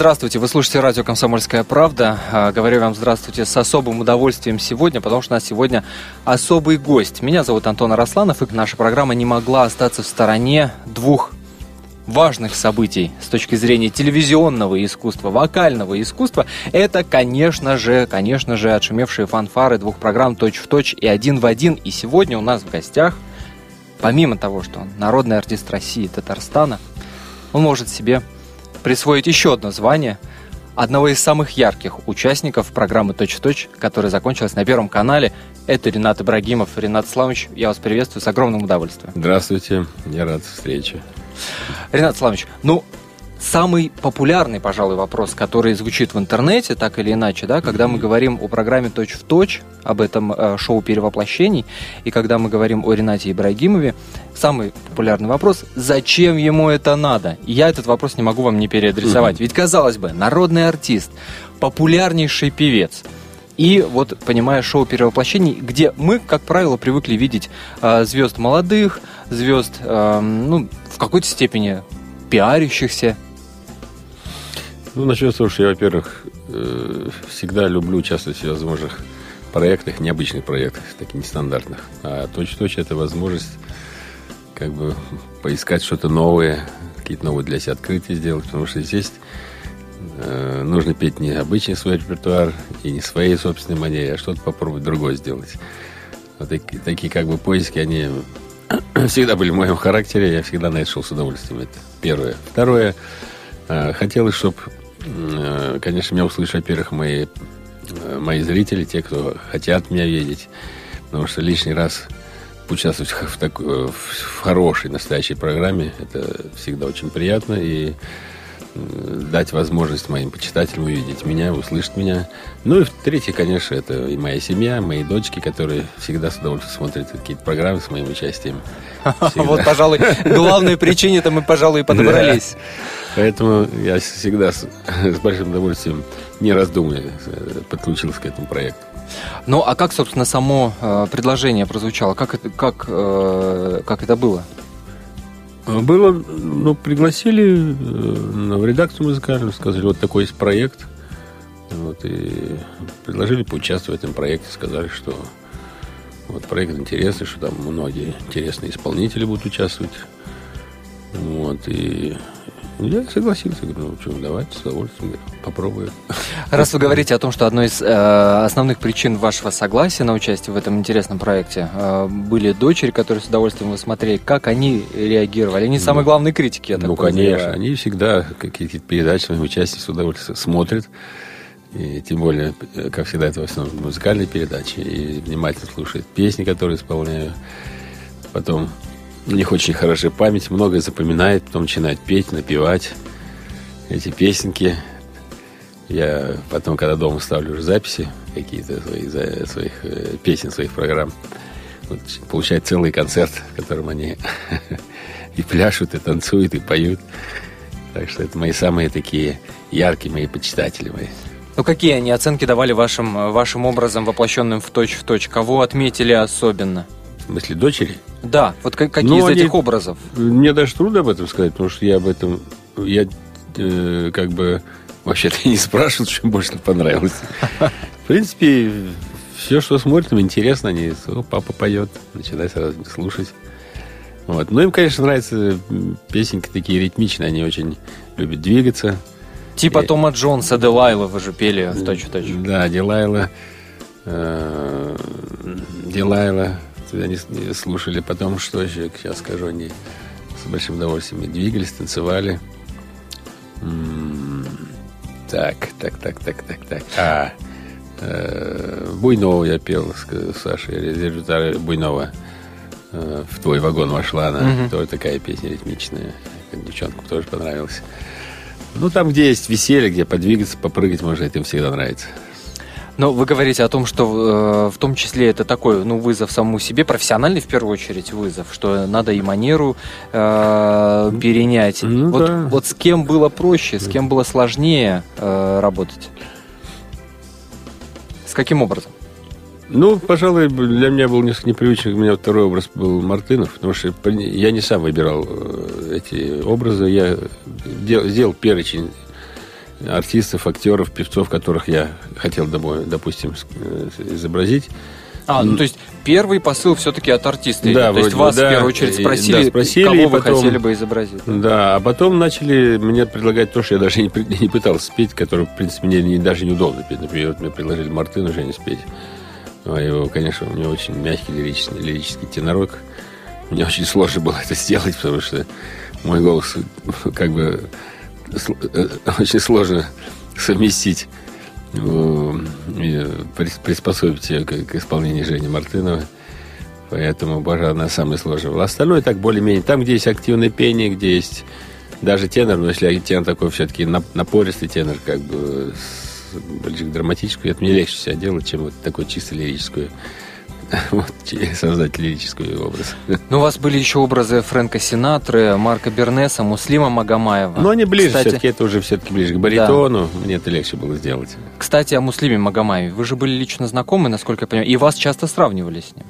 Здравствуйте, вы слушаете радио «Комсомольская правда». А, говорю вам здравствуйте с особым удовольствием сегодня, потому что у нас сегодня особый гость. Меня зовут Антон Арасланов, и наша программа не могла остаться в стороне двух важных событий с точки зрения телевизионного искусства, вокального искусства, это, конечно же, конечно же, отшумевшие фанфары двух программ «Точь в точь» и «Один в один». И сегодня у нас в гостях, помимо того, что он народный артист России, Татарстана, он может себе присвоить еще одно звание одного из самых ярких участников программы «Точь в точь», которая закончилась на Первом канале. Это Ренат Ибрагимов. Ренат Славович, я вас приветствую с огромным удовольствием. Здравствуйте, я рад встрече. Ренат Славович, ну, самый популярный, пожалуй, вопрос, который звучит в интернете, так или иначе, да, когда мы говорим о программе «Точь в точь», об этом э, шоу перевоплощений, и когда мы говорим о Ренате Ибрагимове, самый популярный вопрос – зачем ему это надо? И я этот вопрос не могу вам не переадресовать. Ведь, казалось бы, народный артист, популярнейший певец – и вот, понимая, шоу перевоплощений, где мы, как правило, привыкли видеть э, звезд молодых, звезд, э, ну, в какой-то степени пиарящихся, ну, начнем с того, что я, во-первых, э, всегда люблю участвовать в всевозможных проектах, необычных проектах, таких нестандартных. А точь-точь это возможность как бы поискать что-то новое, какие-то новые для себя открытия сделать, потому что здесь э, нужно петь не обычный свой репертуар и не своей собственной манере, а что-то попробовать другое сделать. Вот такие, такие как бы поиски, они всегда были в моем характере, я всегда на это шел с удовольствием. Это первое. Второе, э, хотелось, чтобы конечно, меня услышат, во-первых, мои, э, мои зрители, те, кто хотят меня видеть. Потому что лишний раз участвовать в, так, в хорошей, настоящей программе, это всегда очень приятно. И дать возможность моим почитателям увидеть меня, услышать меня. Ну и третье, конечно, это и моя семья, мои дочки, которые всегда с удовольствием смотрят какие-то программы с моим участием. Вот, пожалуй, главной причине-то мы, пожалуй, и подобрались. Поэтому я всегда с большим удовольствием, не раздумывая, подключился к этому проекту. Ну, а как, собственно, само э, предложение прозвучало? Как это, как, э, как это было? Было, ну, пригласили э, в редакцию музыкальную, сказали, вот такой есть проект. Вот, и предложили поучаствовать в этом проекте, сказали, что вот проект интересный, что там многие интересные исполнители будут участвовать. Вот, и я согласился, говорю, ну что, давайте с удовольствием попробуем. Раз вы говорите о том, что одной из э, основных причин вашего согласия на участие в этом интересном проекте э, были дочери, которые с удовольствием вы смотрели, как они реагировали? Они ну, самые главные критики, я так Ну, конечно, они всегда какие-то передачи своим участием с удовольствием смотрят. И тем более, как всегда, это в основном музыкальные передачи. И внимательно слушают песни, которые исполняю. Потом у них очень хорошая память, многое запоминает, потом начинает петь, напевать эти песенки. Я потом, когда дома ставлю уже записи какие-то своих, своих э, песен, своих программ, вот, получают целый концерт, в котором они и пляшут, и танцуют, и поют. Так что это мои самые такие яркие мои почитатели мои. Ну, какие они оценки давали вашим, вашим образом, воплощенным в точь в точь? Кого отметили особенно? В смысле, дочери? Да, вот какие ну, из они, этих образов? Мне даже трудно об этом сказать, потому что я об этом... Я э, как бы вообще-то не спрашивал, что больше понравилось. В принципе, все, что смотрят, им интересно. Они, о, папа поет, начинай сразу слушать. Вот. Ну, им, конечно, нравятся песенки такие ритмичные, они очень любят двигаться. Типа и... Тома Джонса, Делайла вы же пели в точь-в-точь. Да, Делайла. Э, Делайла они слушали. Потом, что еще, сейчас скажу, они с большим удовольствием двигались, танцевали. Так, так, так, так, так, так. А, э, Буйнова я пел с Сашей, режиссер Буйнова. Э, в твой вагон вошла она. Угу. Тоже такая песня ритмичная. Девчонкам тоже понравилась. Ну, там, где есть веселье, где подвигаться, попрыгать можно, это им всегда нравится. Но вы говорите о том, что э, в том числе это такой ну, вызов самому себе, профессиональный в первую очередь вызов, что надо и манеру э, перенять. Ну, вот, да. вот с кем было проще, с кем было сложнее э, работать? С каким образом? Ну, пожалуй, для меня был несколько непривычный. У меня второй образ был Мартынов, потому что я не сам выбирал э, эти образы. Я сделал перечень артистов, актеров, певцов, которых я хотел, допустим, изобразить. А, ну то есть первый посыл все-таки от артиста. Да, то есть вас да, в первую очередь спросили, да, спросили кого вы потом, хотели бы изобразить. Да, а потом начали мне предлагать то, что я даже не, не пытался спеть, которое, в принципе, мне не, даже неудобно петь. Например, вот мне предложили Мартыну Женю спеть. А его, конечно, у него очень мягкий лирический, лирический тенорок. Мне очень сложно было это сделать, потому что мой голос как бы э, очень сложно совместить приспособить ее к, исполнению Жени Мартынова. Поэтому, боже, она самая сложная была. Остальное так более-менее. Там, где есть активное пение, где есть даже тенор, но если тенор такой все-таки напористый тенор, как бы ближе к драматическому, это мне легче себя делать, чем вот такой чисто лирическую вот, создать лирический образ. Ну, у вас были еще образы Фрэнка Синатры, Марка Бернеса, Муслима Магомаева. Но они ближе, Кстати, все-таки это уже все-таки ближе к баритону. Да. Мне это легче было сделать. Кстати, о Муслиме Магомаеве. Вы же были лично знакомы, насколько я понимаю, и вас часто сравнивали с ним.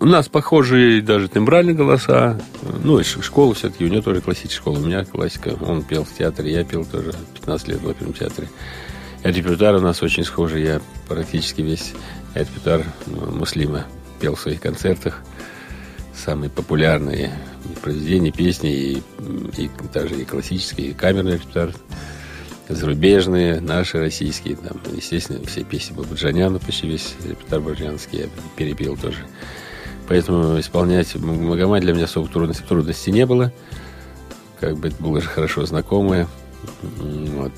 У нас похожие даже тембральные голоса. Ну, и школа все-таки, у него тоже классическая школа. У меня классика. Он пел в театре, я пел тоже 15 лет в оперном театре. Репертуар у нас очень схожий. Я практически весь репертуар ну, Муслима пел в своих концертах. Самые популярные произведения, песни, и, и даже и классические, и камерный репертуар, зарубежные, наши, российские. Там, естественно, все песни Бабаджаняна, почти весь репертуар бабаджанский я перепел тоже. Поэтому исполнять Магомай для меня особо трудностей, трудностей не было. Как бы это было же хорошо знакомое. Вот.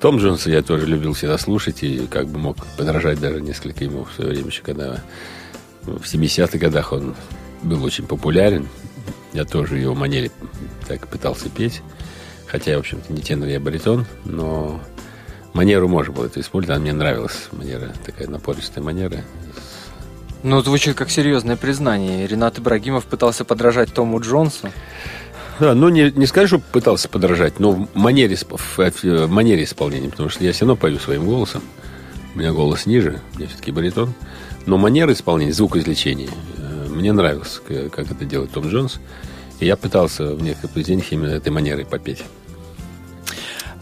Том Джонса я тоже любил всегда слушать и как бы мог подражать даже несколько ему в свое время еще, когда в 70-х годах он был очень популярен. Я тоже его манере так пытался петь. Хотя, в общем-то, не тенор, я баритон, но манеру можно было это использовать. Она мне нравилась манера, такая напористая манера. Ну, звучит как серьезное признание. Ренат Ибрагимов пытался подражать Тому Джонсу. Да, ну не, не скажу, что пытался подражать, но в манере, в манере исполнения, потому что я все равно пою своим голосом. У меня голос ниже, я все-таки баритон. Но манера исполнения, звукоизвлечения э, мне нравилось, как это делает Том Джонс. И я пытался в некоторых произведениях именно этой манерой попеть.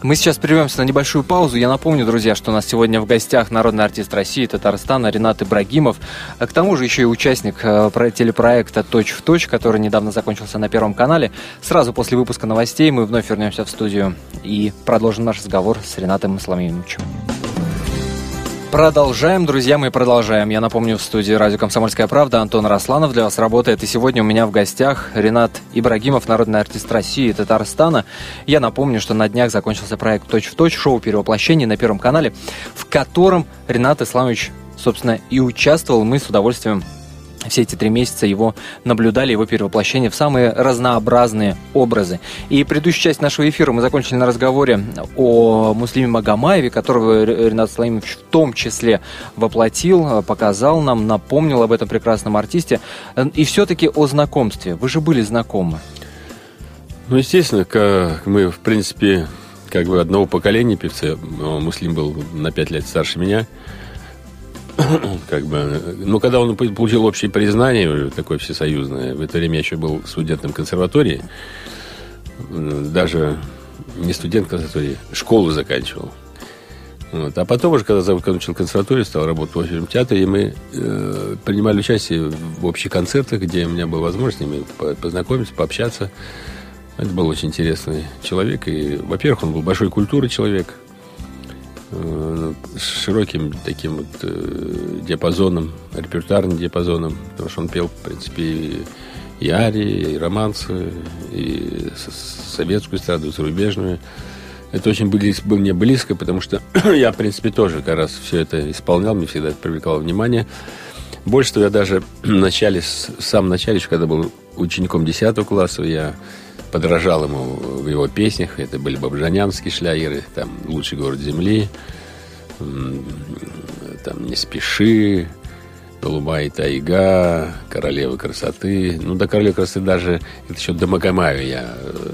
Мы сейчас прервемся на небольшую паузу. Я напомню, друзья, что у нас сегодня в гостях народный артист России Татарстана Ренат Ибрагимов. А к тому же еще и участник э, телепроекта «Точь в точь», который недавно закончился на Первом канале. Сразу после выпуска новостей мы вновь вернемся в студию и продолжим наш разговор с Ренатом Исламиновичем. Продолжаем, друзья, мы продолжаем. Я напомню, в студии радио «Комсомольская правда» Антон Росланов для вас работает. И сегодня у меня в гостях Ренат Ибрагимов, народный артист России и Татарстана. Я напомню, что на днях закончился проект «Точь в точь», шоу перевоплощения на Первом канале, в котором Ренат Исламович, собственно, и участвовал. Мы с удовольствием все эти три месяца его наблюдали, его перевоплощение в самые разнообразные образы. И предыдущую часть нашего эфира мы закончили на разговоре о Муслиме Магомаеве, которого Ренат Слаимович в том числе воплотил, показал нам, напомнил об этом прекрасном артисте. И все-таки о знакомстве. Вы же были знакомы. Ну, естественно, как мы, в принципе, как бы одного поколения певцы. Муслим был на пять лет старше меня – как бы, ну, когда он получил общее признание, такое всесоюзное, в это время я еще был студентом консерватории, даже не студент консерватории, школу заканчивал. Вот. А потом уже, когда закончил консерваторию, стал работать в оперном театре, и мы э, принимали участие в общих концертах, где у меня была возможность с ними познакомиться, пообщаться. Это был очень интересный человек. И, во-первых, он был большой культуры человек – с широким таким вот э, диапазоном, репертуарным диапазоном, потому что он пел, в принципе, и арии, и романсы, и советскую эстраду, и зарубежную. Это очень было, было мне близко, потому что я, в принципе, тоже как раз все это исполнял, мне всегда это привлекало внимание. Больше того, я даже в начале, в самом начале, еще когда был учеником 10 класса, я подражал ему в его песнях. Это были бабжанянские шлягеры, там «Лучший город земли», там «Не спеши», «Голубая тайга», «Королева красоты». Ну, до «Королевы красоты» даже, это еще до Магомаева я э,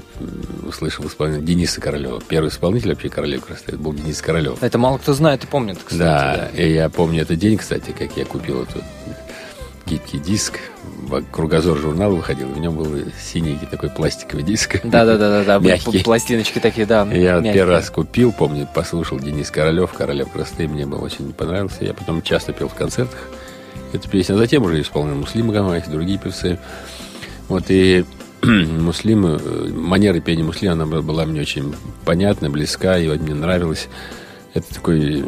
услышал исполнение Дениса Королева. Первый исполнитель вообще «Королевы красоты» это был Денис Королев. Это мало кто знает и помнит, кстати. Да, да. и я помню этот день, кстати, как я купил эту гибкий диск. Кругозор журнал выходил, в нем был синий такой пластиковый диск. Да-да-да, да, мягкий. Пластиночки такие, да. Я мягкие. первый раз купил, помню, послушал Денис Королев, Королев красоты, мне был очень понравился. Я потом часто пел в концертах эту песню. А затем уже исполнил Муслим Гамаев, другие певцы. Вот и Муслим, э, манера пения Муслима, она была мне очень понятна, близка, и вот мне нравилось. Это такой...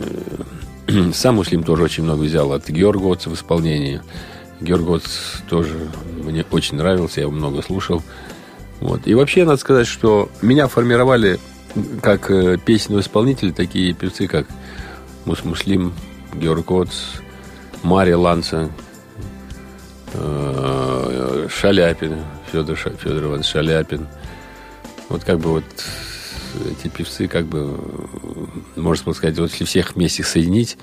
Э, сам Муслим тоже очень много взял от Георга в исполнении. Георг тоже мне очень нравился, я его много слушал. Вот. И вообще, надо сказать, что меня формировали как э, песенного исполнителя такие певцы, как Мус Муслим, Георг Отц, Мария Ланца, э, Шаляпин, Федор, Федор Иванович Шаляпин. Вот как бы вот эти певцы, как бы, можно сказать, вот если всех вместе соединить,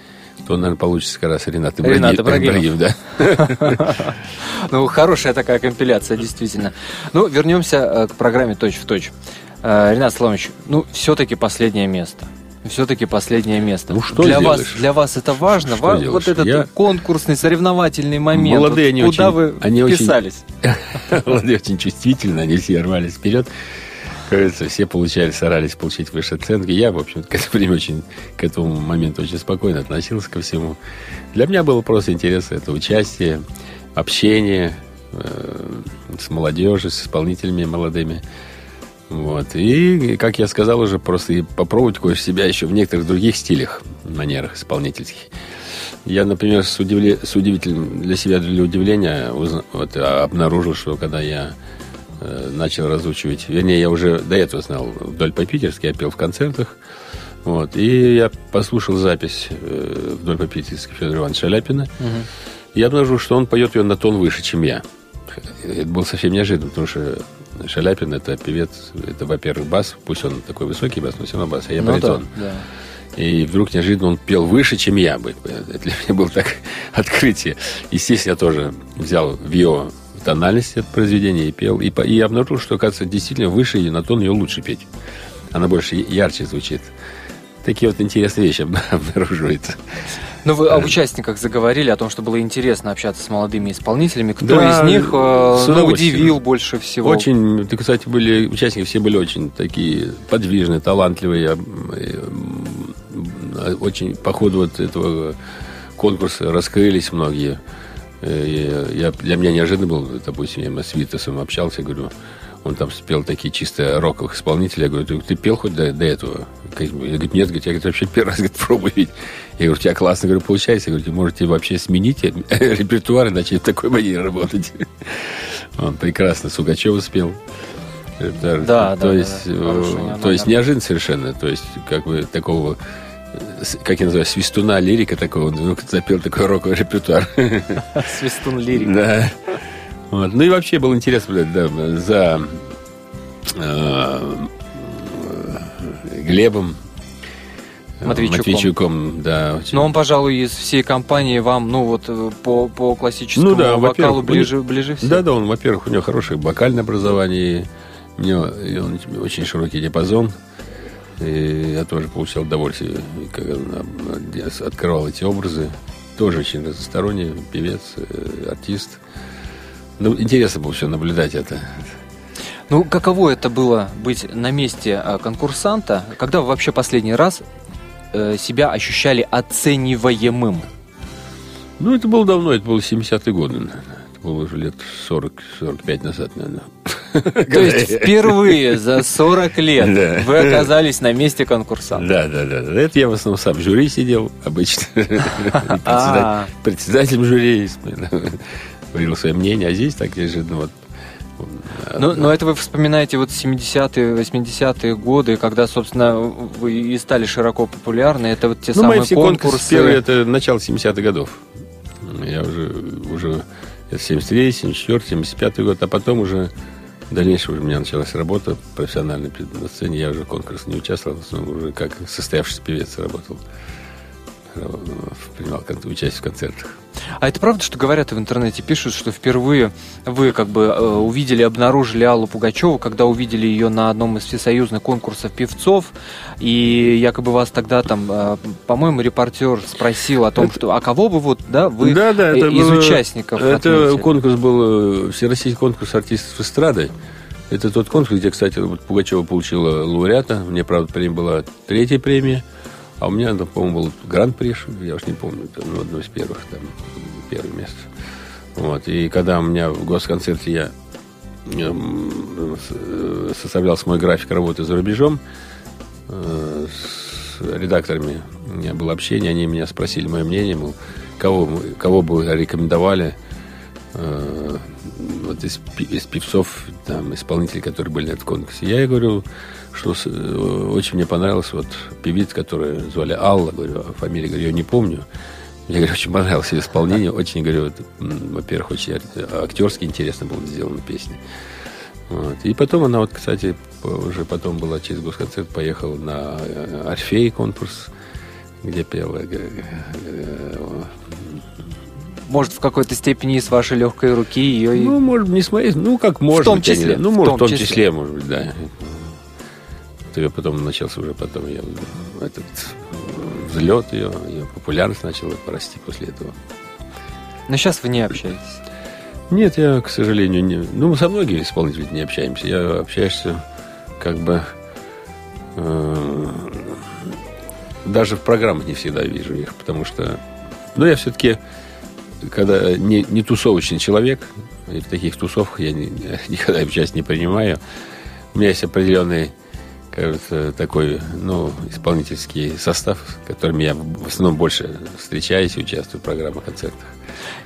то, наверное, получится как раз Ренат Ибрагим. Ренат Ибрагимов, да. Ну, хорошая такая компиляция, действительно. Ну, вернемся э, к программе «Точь в точь». Э, Ренат Славович, ну, все-таки последнее место. Все-таки последнее место. Ну что для вас, для вас это важно? Что Ва- вот этот Я... конкурсный, соревновательный момент. Молодые вот они куда очень, вы они писались? Очень, молодые очень чувствительны, они все рвались вперед. Кажется, все получали, старались получить высшие оценки. Я, в общем к этому время очень, к этому моменту очень спокойно относился ко всему. Для меня было просто интересно это участие, общение э, с молодежью, с исполнителями молодыми. Вот. И, как я сказал уже, просто и попробовать кое себя еще в некоторых других стилях, манерах исполнительских. Я, например, с, удивле... с удивительным для себя, для удивления, узна... вот, обнаружил, что когда я начал разучивать, вернее, я уже до этого знал вдоль по-питерски, я пел в концертах, вот, и я послушал запись э, вдоль по-питерски Федора Ивановича Шаляпина, угу. и я обнаружил, что он поет ее на тон выше, чем я. Это было совсем неожиданно, потому что Шаляпин это певец, это, во-первых, бас, пусть он такой высокий бас, но все равно бас, а я ну, баритон. Да, да. И вдруг неожиданно он пел выше, чем я бы. Это для меня было так открытие. Естественно, я тоже взял в его тональность это произведение и пел. И, и обнаружил, что, оказывается, действительно выше и на тон ее лучше петь. Она больше ярче звучит. Такие вот интересные вещи обнаруживаются. Ну, вы о участниках заговорили, о том, что было интересно общаться с молодыми исполнителями. Кто да, из них э, ну, удивил больше всего? Очень, кстати, были участники, все были очень такие подвижные, талантливые. Очень по ходу вот этого конкурса раскрылись многие. Э, я, для меня неожиданно был, допустим, я с Витасом общался, говорю, он там спел такие чисто роковых исполнителей. Я говорю, ты, ты пел хоть до, до этого? Я говорю, нет, говорит, я говорит, вообще первый раз говорит, пробую ведь. Я говорю, у тебя классно говорю, получается. Я говорю, можете вообще сменить репертуар и начать в такой манере работать. Он прекрасно Сугачева спел. Это, да, то да, есть, да, то есть неожиданно совершенно. То есть, как бы такого как я называю, свистуна лирика такого, он запел такой роковый репертуар. Свистун лирика. Да. Вот. Ну и вообще было интересно да, за э, Глебом э, Матвейчуком. Матвейчуком, да. Очень. Но он, пожалуй, из всей компании вам, ну вот э, по, по классическому ну, да, вокалу ближе, ближе всего. Да, да, он, во-первых, у него хорошее вокальное образование, у него и он очень широкий диапазон. И я тоже получал удовольствие, когда открывал эти образы. Тоже очень разносторонний певец, э, артист. Ну, интересно было все наблюдать это. Ну, каково это было быть на месте а, конкурсанта, когда вы вообще последний раз э, себя ощущали оцениваемым? Ну, это было давно, это было 70-е годы, наверное. Это было уже лет 40-45 назад, наверное. То есть впервые за 40 лет вы оказались на месте конкурсанта? Да, да, да. Это я в основном сам в жюри сидел обычно. А. Председателем жюри говорил свое мнение, а здесь так неожиданно вот ну, но это вы вспоминаете вот 70-е, 80-е годы, когда, собственно, вы и стали широко популярны. Это вот те ну, самые мои все конкурсы. Первые, это начало 70-х годов. Я уже, уже 73 74 75 год, а потом уже в дальнейшем у меня началась работа профессиональная на сцене. Я уже в конкурсе не участвовал, основном уже как состоявшийся певец работал. Принимал участие в концертах. А это правда, что говорят в интернете, пишут, что впервые вы как бы э, увидели, обнаружили Аллу Пугачеву, когда увидели ее на одном из всесоюзных конкурсов певцов, и якобы вас тогда там, э, по-моему, репортер спросил о том, это... что, а кого бы вот, да, вы да, да, это из было, участников Это отметили? конкурс был, всероссийский конкурс артистов эстрады. Это тот конкурс, где, кстати, Пугачева получила лауреата. Мне, правда, премия была третья премия. А у меня, там, по-моему, был гран-при, я уж не помню, это ну, одно из первых, там, первое место. Вот. И когда у меня в госконцерте я составлял мой график работы за рубежом, э, с редакторами у меня было общение, они меня спросили мое мнение, мол, кого, кого бы рекомендовали э, вот из, из певцов, там, исполнителей, которые были на этом конкурсе. Я говорю, что э, очень мне понравилась вот певица, которую звали Алла, говорю, а фамилию, говорю, я не помню. Мне, говорю, очень понравилось ее исполнение. Очень, говорю, во-первых, очень актерски интересно было сделана песня. Вот. И потом она, вот, кстати, уже потом была через госконцерт, поехала на э, Орфей конкурс, где пела э, может, в какой-то степени с вашей легкой руки ее... Ну, может, не с моей, ну, как может в том числе, ну, может, в том, числе. числе, может быть, да. Ее потом начался уже потом ее, этот взлет ее, ее популярность начала расти после этого. Но сейчас вы не общаетесь? Нет, я, к сожалению, не... Ну, мы со многими исполнителями не общаемся. Я общаешься как бы... Э, даже в программах не всегда вижу их, потому что... Ну, я все-таки когда не, не тусовочный человек, и в таких тусовках я не, никогда участие не принимаю, у меня есть определенный кажется, такой, ну, исполнительский состав, с которым я в основном больше встречаюсь и участвую в программах, концертах.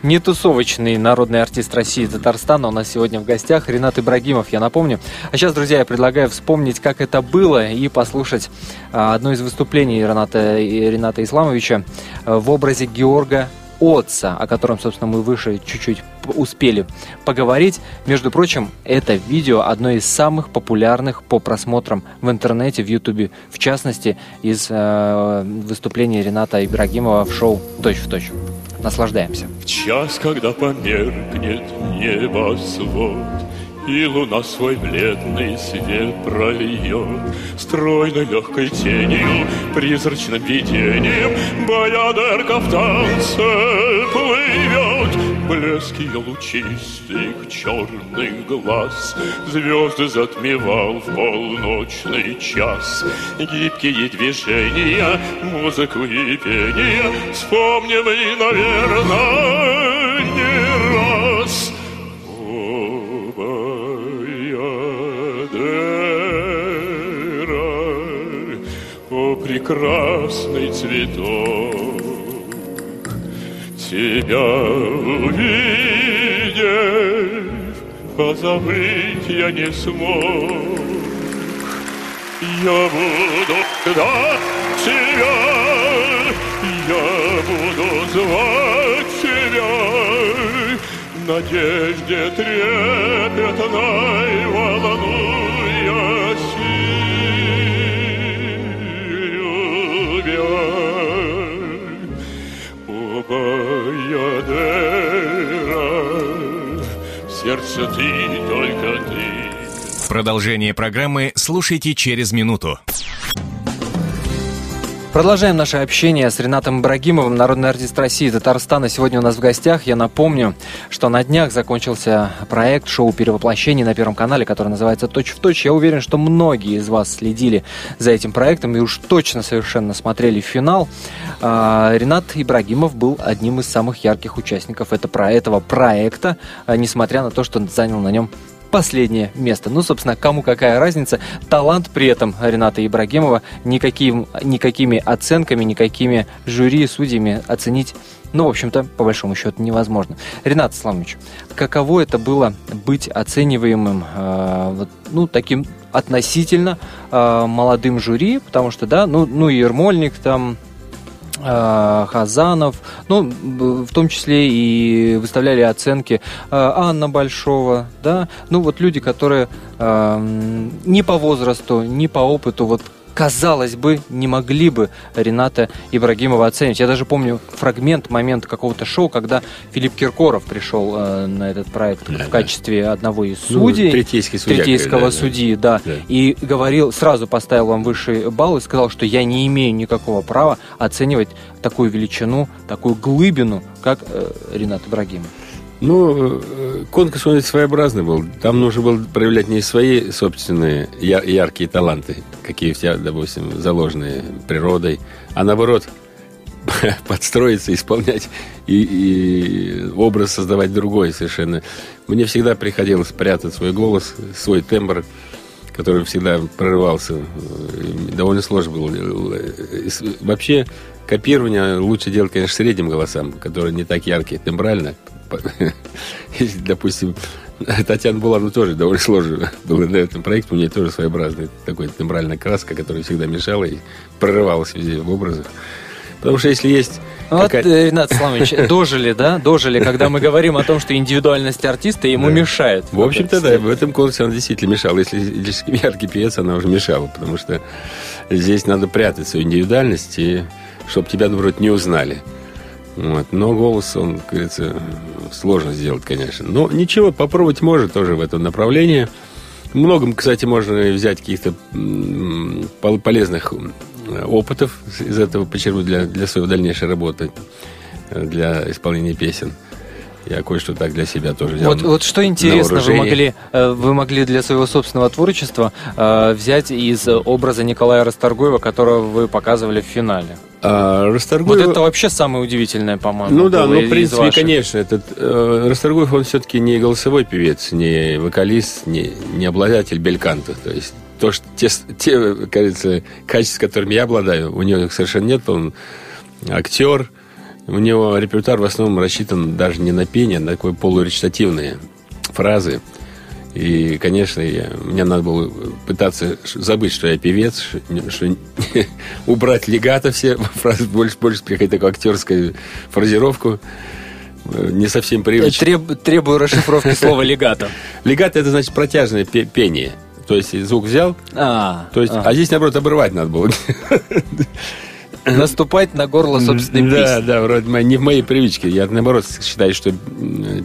Не тусовочный народный артист России и Татарстана у нас сегодня в гостях Ренат Ибрагимов, я напомню. А сейчас, друзья, я предлагаю вспомнить, как это было, и послушать а, одно из выступлений Рената, Рената Исламовича а, в образе Георга Отца, о котором, собственно, мы выше чуть-чуть успели поговорить. Между прочим, это видео одно из самых популярных по просмотрам в интернете, в Ютубе, в частности, из э, выступления Рената Ибрагимова в шоу «Точь в точь». Наслаждаемся. В час, когда померкнет небосвод, и луна свой бледный свет прольет Стройной легкой тенью, призрачным видением Баядерка в танце плывет Блеск лучистых черных глаз Звезды затмевал в полночный час. Гибкие движения, музыку и пение Вспомним и, наверное, прекрасный цветок. Тебя увидев, позабыть я не смог. Я буду ждать тебя, я буду звать тебя, надежде трепетной волнуя сердце ты, только ты. Продолжение программы слушайте через минуту. Продолжаем наше общение с Ренатом Ибрагимовым, народный артист России и Татарстана. Сегодня у нас в гостях. Я напомню, что на днях закончился проект шоу перевоплощений на Первом канале, который называется «Точь в точь». Я уверен, что многие из вас следили за этим проектом и уж точно совершенно смотрели финал. А, Ренат Ибрагимов был одним из самых ярких участников этого проекта, а, несмотря на то, что занял на нем последнее место. Ну, собственно, кому какая разница. Талант при этом Рената Ибрагимова никаким, никакими оценками, никакими жюри, судьями оценить ну, в общем-то, по большому счету, невозможно. Ренат Сламович, каково это было быть оцениваемым, э, ну, таким относительно э, молодым жюри, потому что, да, ну, ну, Ермольник там, Э, Хазанов, ну, в том числе и выставляли оценки э, Анна Большого, да, ну, вот люди, которые э, ни по возрасту, ни по опыту, вот казалось бы, не могли бы Рената Ибрагимова оценить. Я даже помню фрагмент, момент какого-то шоу, когда Филипп Киркоров пришел э, на этот проект Да, в да. качестве одного из Ну, судей. третейский судья, третейского да, да. судьи, да. Да. И говорил, сразу поставил вам высший балл и сказал, что я не имею никакого права оценивать такую величину, такую глыбину, как э, Ренат Ибрагимов. Ну, э, конкурс он своеобразный был. Там нужно было проявлять не свои собственные яркие таланты, какие у тебя, допустим, заложены природой, а наоборот подстроиться, исполнять и, и образ создавать другой совершенно. Мне всегда приходилось прятать свой голос, свой тембр, который всегда прорывался. Довольно сложно было. Вообще, копирование лучше делать, конечно, средним голосам, которые не так яркие тембрально. Если, допустим, Татьяна Буланова тоже довольно сложно было на этом проекте. У нее тоже своеобразная такой тембральная краска, которая всегда мешала и прорывалась везде в образах. Потому что если есть Ну Вот, какая- э, Ренат Славович, дожили, да? Дожили, когда мы говорим о том, что индивидуальность артиста ему Да. мешает. В общем-то, да, в этом конкурсе она действительно мешала. Если слишком яркий певец, она уже мешала, потому что здесь надо прятать свою индивидуальность, и чтобы тебя, наоборот, не узнали. Вот. Но голос, он, как говорится, сложно сделать, конечно. Но ничего, попробовать может тоже в этом направлении. Многом, кстати, можно взять каких-то полезных м, опытов из этого почерпнуть для, для своей дальнейшей работы, э, для исполнения песен. Я кое-что так для себя тоже взял. Вот, вот что интересно, вы могли, э, вы могли для своего собственного творчества э, взять из образа Николая Расторгуева, которого вы показывали в финале. А, Вот Расторгуев... это вообще самое удивительное, по-моему. Ну да, ну, в принципе, ваших. конечно, этот э, Расторгуев, он все-таки не голосовой певец, не вокалист, не, не обладатель бельканта. То есть то, что те, те, кажется, качества, которыми я обладаю, у него их совершенно нет. Он актер, у него репертуар в основном рассчитан даже не на пение, а на такой полуречитативные фразы. И, конечно, я, мне надо было пытаться забыть, что я певец, не- что, убрать легато все фразы, больше, больше какая-то такая актерская фразировку. Э, Не совсем привычно. треб- требую расшифровки слова легато. Легато это значит протяжное пе- пение. То есть звук взял, А, то есть, а. а здесь, наоборот, обрывать надо было. Наступать на горло собственной да, песни. да, вроде мо- не в моей привычке. Я, наоборот, считаю, что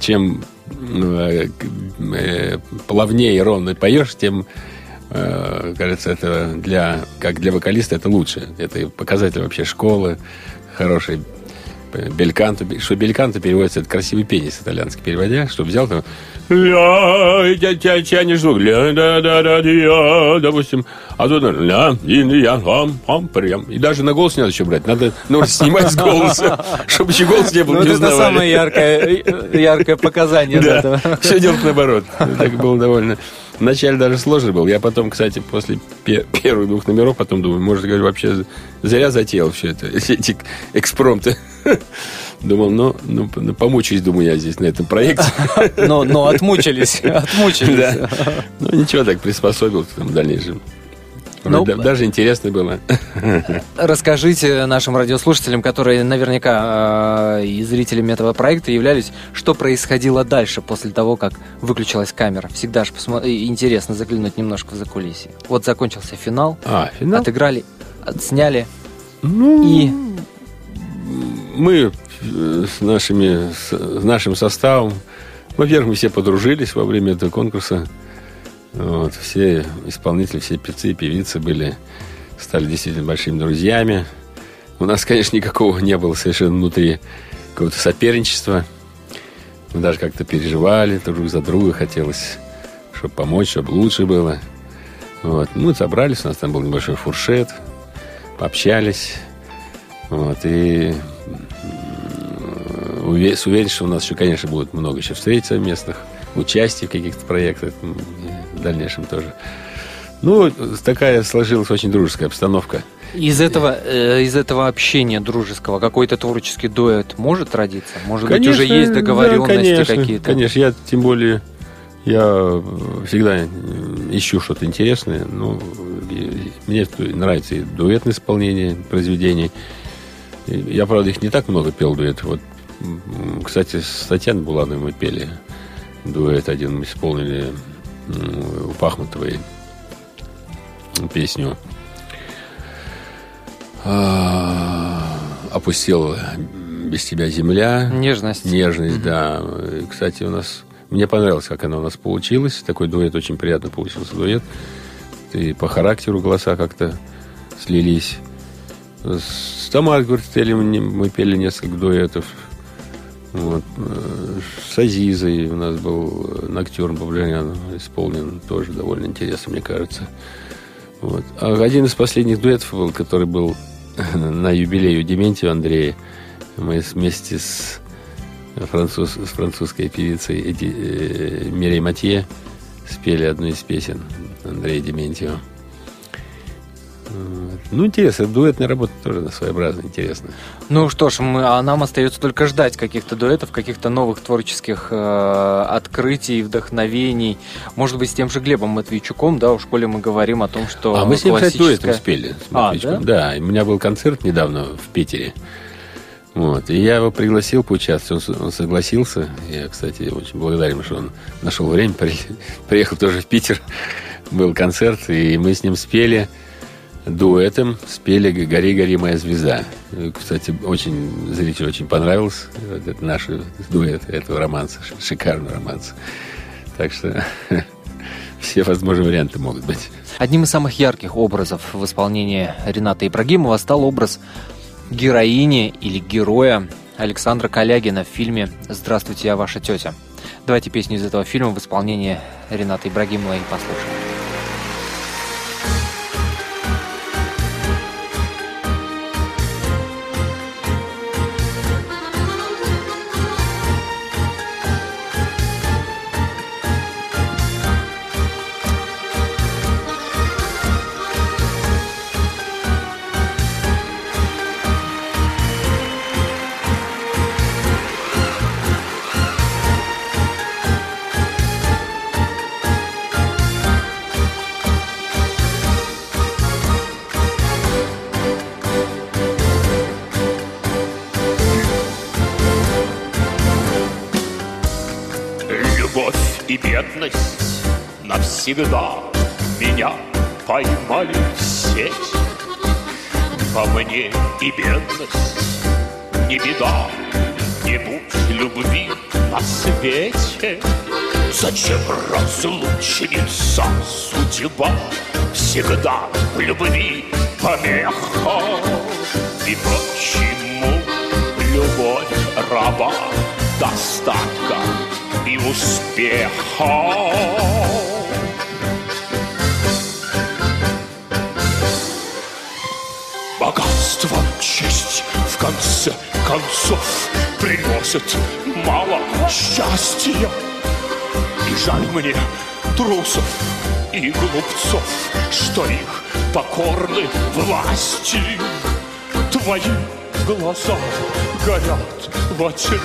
чем э, к- э, плавнее и ровно поешь, тем, э, кажется, это для, как для вокалиста это лучше. Это показатель вообще школы хорошей. Бельканто, что бельканто переводится, это красивый пение с итальянски переводя, чтобы взял там ля, тя- тя- тянешь звук, ля, да, да, да, я, допустим, а тут ля, ин, я, хам, хам, прям. И даже на голос не надо еще брать, надо ну, снимать с голоса, чтобы еще голос не был, Ну, это самое яркое, яркое показание Да, этого. все делать наоборот. Так было довольно. Вначале даже сложно было. Я потом, кстати, после пе- первых двух номеров, потом думаю, может, говорю, вообще зря затеял все это, эти экспромты. Думал, ну, ну, ну, помучаюсь, думаю, я здесь на этом проекте. Но, но отмучились, отмучились. Да. Ну, ничего, так приспособился там в дальнейшем. Ну, Да- Даже интересно было. Расскажите нашим радиослушателям, которые наверняка э, и зрителями этого проекта являлись, что происходило дальше после того, как выключилась камера. Всегда же посмо- интересно заглянуть немножко в закулисье. Вот закончился финал, А, финал? отыграли, отсняли Ну, и мы э, с, нашими, с нашим составом, во-первых, мы все подружились во время этого конкурса. Вот, все исполнители, все певцы и певицы были, стали действительно большими друзьями. У нас, конечно, никакого не было совершенно внутри какого-то соперничества. Мы даже как-то переживали друг за друга, хотелось, чтобы помочь, чтобы лучше было. Вот. Мы собрались, у нас там был небольшой фуршет, пообщались. Вот, и уверен, что у нас еще, конечно, будет много еще встреч совместных, участий в каких-то проектах дальнейшем тоже. Ну, такая сложилась очень дружеская обстановка. из этого, э, из этого общения дружеского какой-то творческий дуэт может родиться? Может быть, уже Конечно, есть да, договоренности конечно, какие-то? Конечно, я тем более я всегда ищу что-то интересное. Ну, мне нравится и дуэтное исполнение произведений. Я, правда, их не так много пел дуэт. Вот, кстати, с Татьяной Булановой мы пели дуэт один. Мы исполнили у Пахмутовой песню А, опустил без тебя земля. Нежность. Нежность, да. И, кстати, у нас мне понравилось, как она у нас получилась. Такой дуэт очень приятно получился дуэт. И по характеру голоса как-то слились. С Тамарой Гвартелем мы пели несколько дуэтов. Вот. С Азизой у нас был Ноктюрн Баблянян исполнен. Тоже довольно интересно, мне кажется. Вот. А один из последних дуэтов был, который был на юбилее у Дементьева Андрея. Мы вместе с, француз, с французской певицей Эди, э, Мирей Матье спели одну из песен Андрея Дементьева. Ну, интересно, дуэтная работа тоже своеобразно интересная. Ну что ж, мы, а нам остается только ждать каких-то дуэтов, каких-то новых творческих э, открытий, вдохновений. Может быть, с тем же Глебом Матвейчуком, да, в школе мы говорим о том, что А мы с ним, классическая... кстати, дуэтом спели. С А, Матвеичком. да? у меня был концерт недавно в Питере. Вот. И я его пригласил поучаствовать, он, согласился. Я, кстати, очень благодарен, что он нашел время, при- приехал тоже в Питер. Был концерт, и мы с ним спели дуэтом, спели «Гори, гори, моя звезда». И, Кстати, очень, зрителю очень понравился вот этот наш дуэт этого романса, шикарный романс. Так что все возможные варианты могут быть. Одним из самых ярких образов в исполнении Рената Ибрагимова стал образ героини или героя Александра Калягина в фильме «Здравствуйте, я ваша тетя». Давайте песню из этого фильма в исполнении Рената Ибрагимова и послушаем. Бедность навсегда меня поймали сеть. По мне и бедность не беда, не будь любви на свете. Зачем разлучница судьба всегда в любви помеха? И почему любовь раба достатка и успеха? Богатство, честь в конце концов приносит мало счастья. И жаль мне трусов и глупцов, что их покорны власти. Твои глаза горят во тьме,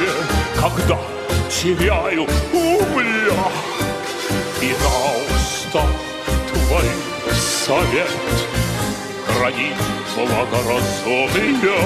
когда теряю умля. И на устах твой совет хранить благоразумие.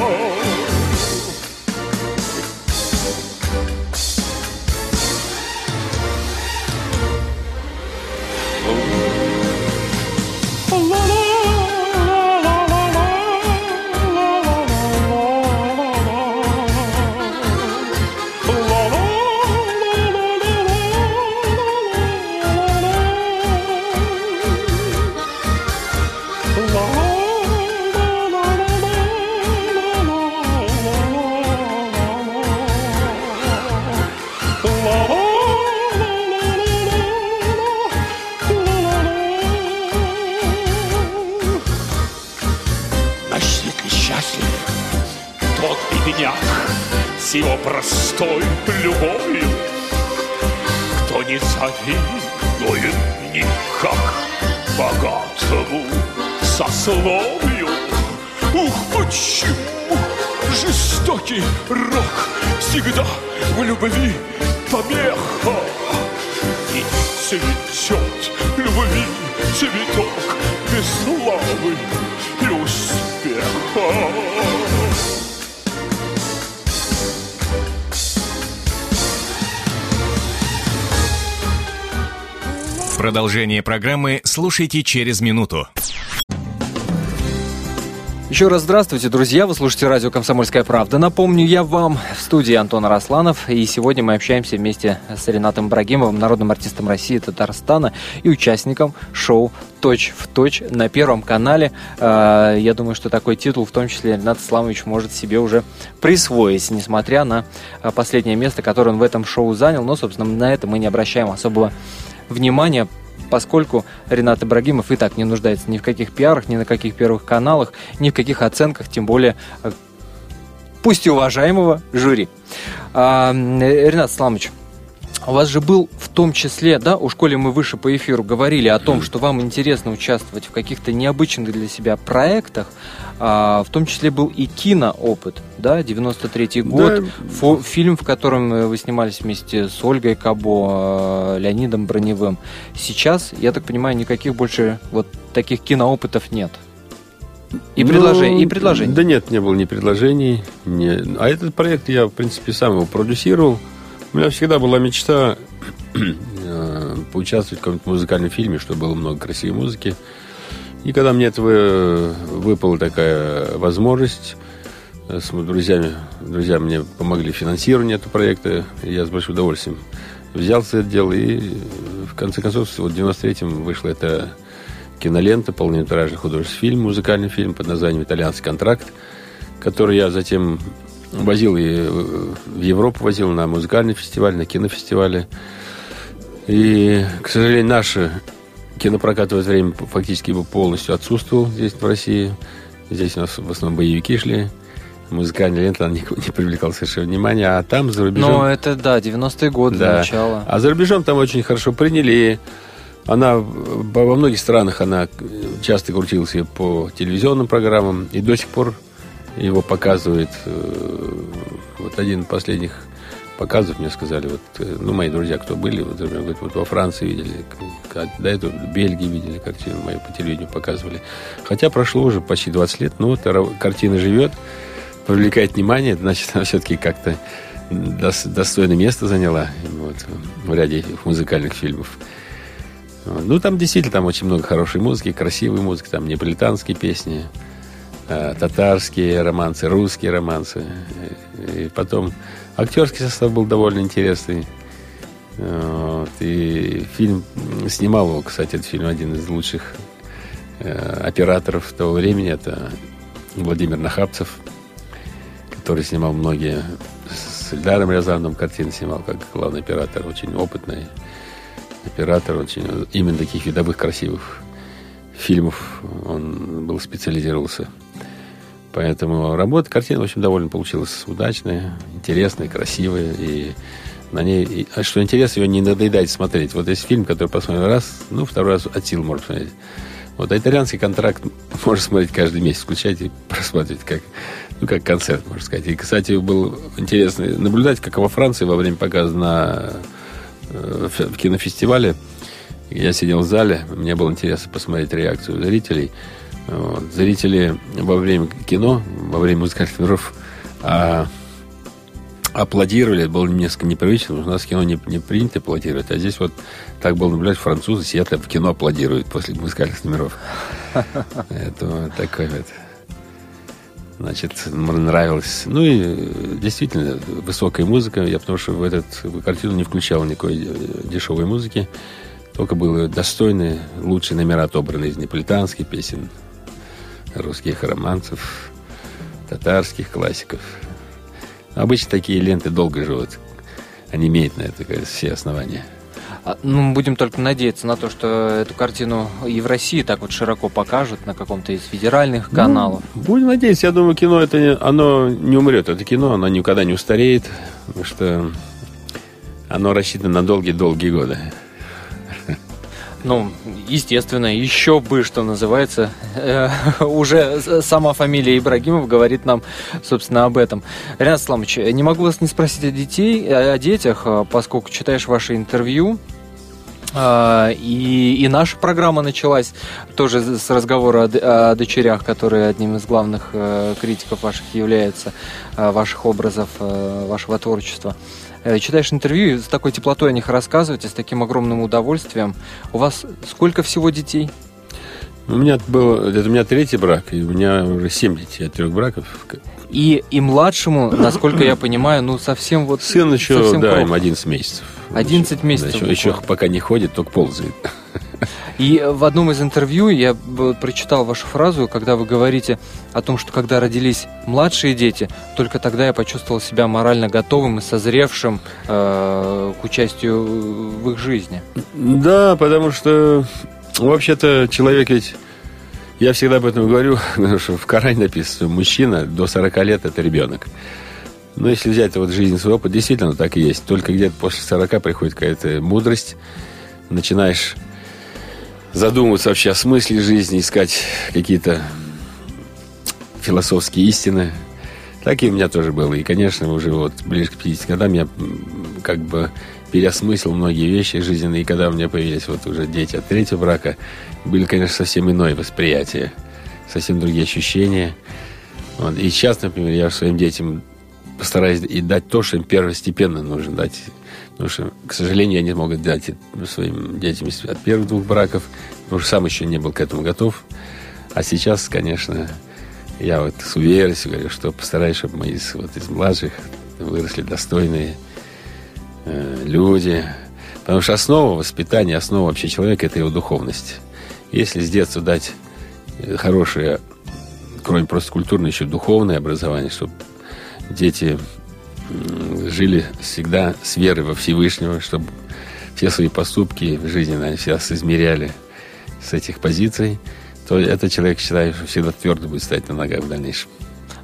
Любви помеха? И цветет любви цветок без славы и успеха. Продолжение программы слушайте через минуту. Еще раз здравствуйте, друзья. Вы слушаете радио «Комсомольская правда». Напомню я вам в студии Антон Арасланов. И сегодня мы общаемся вместе с Ренатом Брагимовым, народным артистом России, Татарстана и участником шоу «Точь в точь» на Первом канале. А, я думаю, что такой титул в том числе Ренат Исламович может себе уже присвоить, несмотря на а, последнее место, которое он в этом шоу занял. Но, собственно, на это мы не обращаем особого внимания, поскольку Ренат Ибрагимов и так не нуждается ни в каких пиарах, ни на каких первых каналах, ни в каких оценках, тем более э, пусть и уважаемого жюри. А, Ренат Сламович, у вас же был в том числе, да, у школе мы выше по эфиру говорили о том, что вам интересно участвовать в каких-то необычных для себя проектах, а, в том числе был и киноопыт, да, 93-й год, да. Фо, фильм, в котором вы снимались вместе с Ольгой Кабо, а, Леонидом Броневым. Сейчас, я так понимаю, никаких больше вот таких киноопытов нет. И, ну, предложений, и предложений. Да нет, не было ни предложений. Ни... А этот проект я, в принципе, сам его продюсировал. У меня всегда была мечта э, поучаствовать в каком-то музыкальном фильме, чтобы было много красивой музыки. И когда мне это выпала такая возможность, э, с друзьями, друзья мне помогли в финансировании этого проекта, и я с большим удовольствием взялся это дело, и в конце концов, вот в 93-м вышла эта кинолента, полнометражный художественный фильм, музыкальный фильм под названием «Итальянский контракт», который я затем Возил и э, в Европу возил на музыкальный фестиваль, на кинофестивале. И, к сожалению, наш кинопрокат в это время фактически бы полностью отсутствовал здесь, в России. Здесь у нас в основном боевики шли. Музыкальная лента она не, не привлекала совершенно внимания. А там, за рубежом... Ну, это, да, 90-е годы, да. начало. А за рубежом там очень хорошо приняли. Она во многих странах она часто крутилась и по телевизионным программам. И до сих пор его показывает э, вот один из последних показов мне сказали, вот, э, ну, мои друзья, кто были, вот, говорят, вот во Франции видели, до этого в Бельгии видели картину, мою по телевидению показывали. Хотя прошло уже почти 20 лет, но вот картина живет, привлекает внимание, значит, она все-таки как-то достойное место заняла вот, в ряде музыкальных фильмов. Ну, там действительно там очень много хорошей музыки, красивой музыки, там неаполитанские песни, татарские романсы, русские романсы. И потом актерский состав был довольно интересный. Вот. И фильм снимал его, кстати, этот фильм один из лучших э, операторов того времени. Это Владимир Нахапцев, который снимал многие с Эльдаром Рязановым картины снимал как главный оператор, очень опытный оператор, очень именно таких видовых красивых фильмов он был специализировался. Поэтому работа, картина, в общем, довольно получилась удачная, интересная, красивая. И на ней, и, а что интересно, ее не надоедать смотреть. Вот есть фильм, который посмотрел раз, ну, второй раз от сил можно смотреть. Вот а итальянский контракт можно смотреть каждый месяц, включать и просматривать, как, ну, как концерт, можно сказать. И, кстати, было интересно наблюдать, как во Франции во время показа на, э, в кинофестивале я сидел в зале, мне было интересно посмотреть реакцию зрителей – вот. Зрители во время кино, во время музыкальных номеров а, аплодировали. Это было несколько непривычно, потому что у нас кино не, не принято аплодировать. А здесь вот так было наблюдать, французы сидят в кино аплодируют после музыкальных номеров. Это такой вот значит, нравилось. Ну и действительно, высокая музыка. Я потому что в, этот, в картину не включал никакой э, дешевой музыки. Только были достойные, лучшие номера отобраны из неаполитанских песен, русских романцев, татарских классиков. Обычно такие ленты долго живут. Они имеют на это кажется, все основания. А, ну, будем только надеяться на то, что эту картину и в России так вот широко покажут на каком-то из федеральных ну, каналов. Будем надеяться. Я думаю, кино это оно не умрет. Это кино, оно никогда не устареет, потому что оно рассчитано на долгие-долгие годы. Ну, естественно, еще бы, что называется, э, уже сама фамилия Ибрагимов говорит нам, собственно, об этом. Ренат Сламович, не могу вас не спросить о детей, о детях, а, поскольку читаешь ваши интервью, и, и наша программа началась тоже с разговора о, о дочерях, которые одним из главных э, критиков ваших являются, э, ваших образов, э, вашего творчества. Э, читаешь интервью, и с такой теплотой о них рассказываете, с таким огромным удовольствием. У вас сколько всего детей? У меня был, это у меня третий брак, и у меня уже семь детей от трех браков. И, и младшему, насколько я понимаю, ну совсем вот... Сын еще, совсем да, крохотный. им 11 месяцев. 11 месяцев Да, еще, еще пока не ходит, только ползает. И в одном из интервью я прочитал вашу фразу, когда вы говорите о том, что когда родились младшие дети, только тогда я почувствовал себя морально готовым и созревшим э, к участию в их жизни. Да, потому что вообще-то человек ведь... Я всегда об этом говорю, потому что в Коране написано, мужчина до 40 лет – это ребенок. Но если взять вот жизнь свой опыт, действительно так и есть. Только где-то после 40 приходит какая-то мудрость, начинаешь задумываться вообще о смысле жизни, искать какие-то философские истины. Так и у меня тоже было. И, конечно, уже вот ближе к 50 годам я как бы переосмыслил многие вещи жизненные. И когда у меня появились вот уже дети от третьего брака, были, конечно, совсем иное восприятие, совсем другие ощущения. Вот. И сейчас, например, я своим детям постараюсь и дать то, что им первостепенно нужно дать. Потому что, к сожалению, я не мог дать своим детям от первых двух браков, потому что сам еще не был к этому готов. А сейчас, конечно, я вот с уверенностью говорю, что постараюсь, чтобы мои из- вот из младших выросли достойные э, люди. Потому что основа воспитания, основа вообще человека – это его духовность. Если с детства дать э, хорошее, кроме просто культурное, еще духовное образование, чтобы дети жили всегда с верой во Всевышнего, чтобы все свои поступки в жизни наверное, всегда соизмеряли с этих позиций, то этот человек, считаю, что всегда твердо будет стоять на ногах в дальнейшем.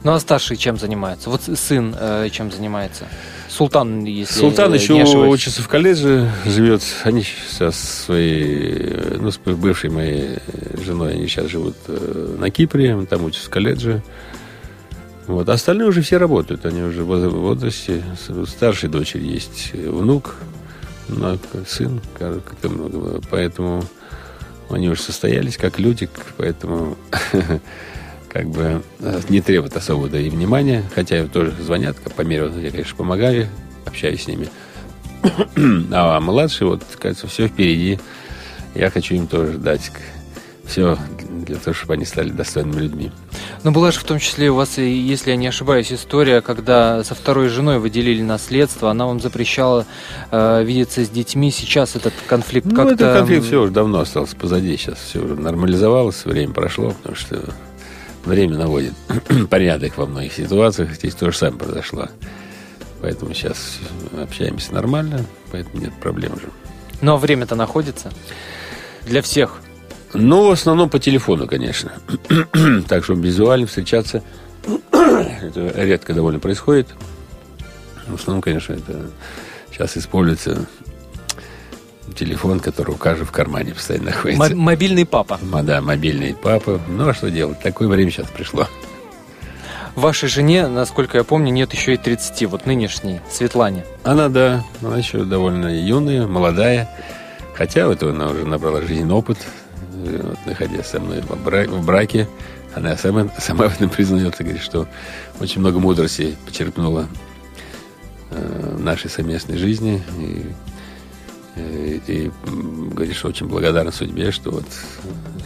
Ну а старший чем занимается? Вот сын э, чем занимается? Султан, если Султан э, еще не ошибаюсь. учится в колледже, живет. Они сейчас с своей, э, ну, с бывшей моей женой, они сейчас живут э, на Кипре, там учится в колледже. Вот. Остальные уже все работают, они уже в воз- в возрасте. Старшей дочери есть внук, сын. Поэтому они уже состоялись как люди, поэтому как бы э, не требует особого да, и внимания, хотя тоже звонят, по мере, я, конечно, помогаю, общаюсь с ними. А младший, вот, кажется, все впереди. Я хочу им тоже дать все для того, чтобы они стали достойными людьми. Ну, была же в том числе у вас, если я не ошибаюсь, история, когда со второй женой вы делили наследство, она вам запрещала э, видеться с детьми. Сейчас этот конфликт Ну, как-то... этот конфликт все уже давно остался позади. Сейчас все уже нормализовалось, время прошло, потому что время наводит порядок во многих ситуациях. Здесь то же самое произошло. Поэтому сейчас общаемся нормально, поэтому нет проблем уже. Но время-то находится для всех. Ну, в основном по телефону, конечно. так что визуально встречаться это редко довольно происходит. В основном, конечно, это сейчас используется телефон, который у каждого в кармане постоянно находится. Мо- мобильный папа. М, Да, мобильный папа. Ну, а что делать? Такое время сейчас пришло. Вашей жене, насколько я помню, нет еще и 30, вот нынешней, Светлане. Она, да, она еще довольно юная, молодая. Хотя вот она уже набрала жизненный опыт, вот, находясь со мной в, бра- в браке. Она сама, сама в этом признается, говорит, что очень много мудрости почерпнула э, нашей совместной жизни. И, э, и, м, говорит, что очень благодарна судьбе, что, вот,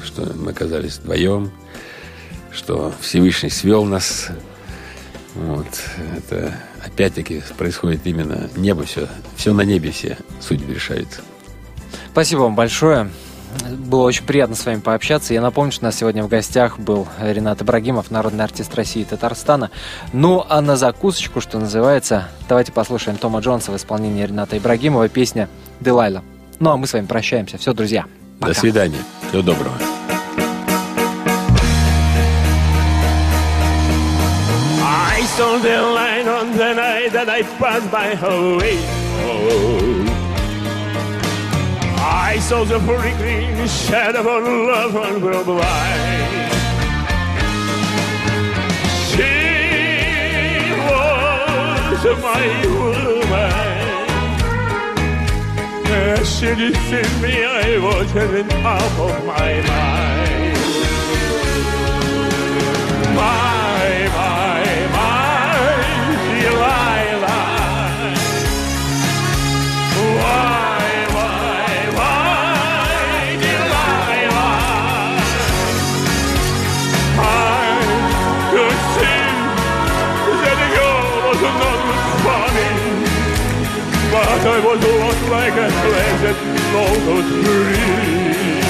что мы оказались вдвоем, что Всевышний свел нас. Вот. Это опять-таки происходит именно небо все. Все на небе все судьбы решаются. Спасибо вам большое. Было очень приятно с вами пообщаться. Я напомню, что у нас сегодня в гостях был Ренат Ибрагимов, народный артист России и Татарстана. Ну, а на закусочку, что называется, давайте послушаем Тома Джонса в исполнении Рената Ибрагимова песня «Делайла». Ну, а мы с вами прощаемся. Все, друзья. Пока. До свидания. Всего доброго. I saw the light on the night that I passed by her way. Oh. I saw the flickering shadow of love on the blind. She was my woman. As she deceived me, I was at the of my mind. No could breathe.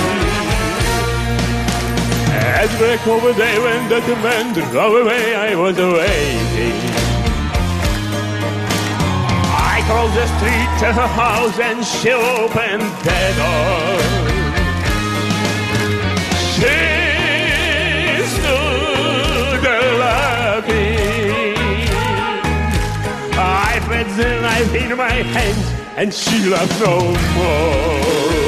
At break of day when that man drove away, I was waiting. I crossed the street to her house and she opened the door. She stood laughing. I put the knife in my hand and she laughed no more.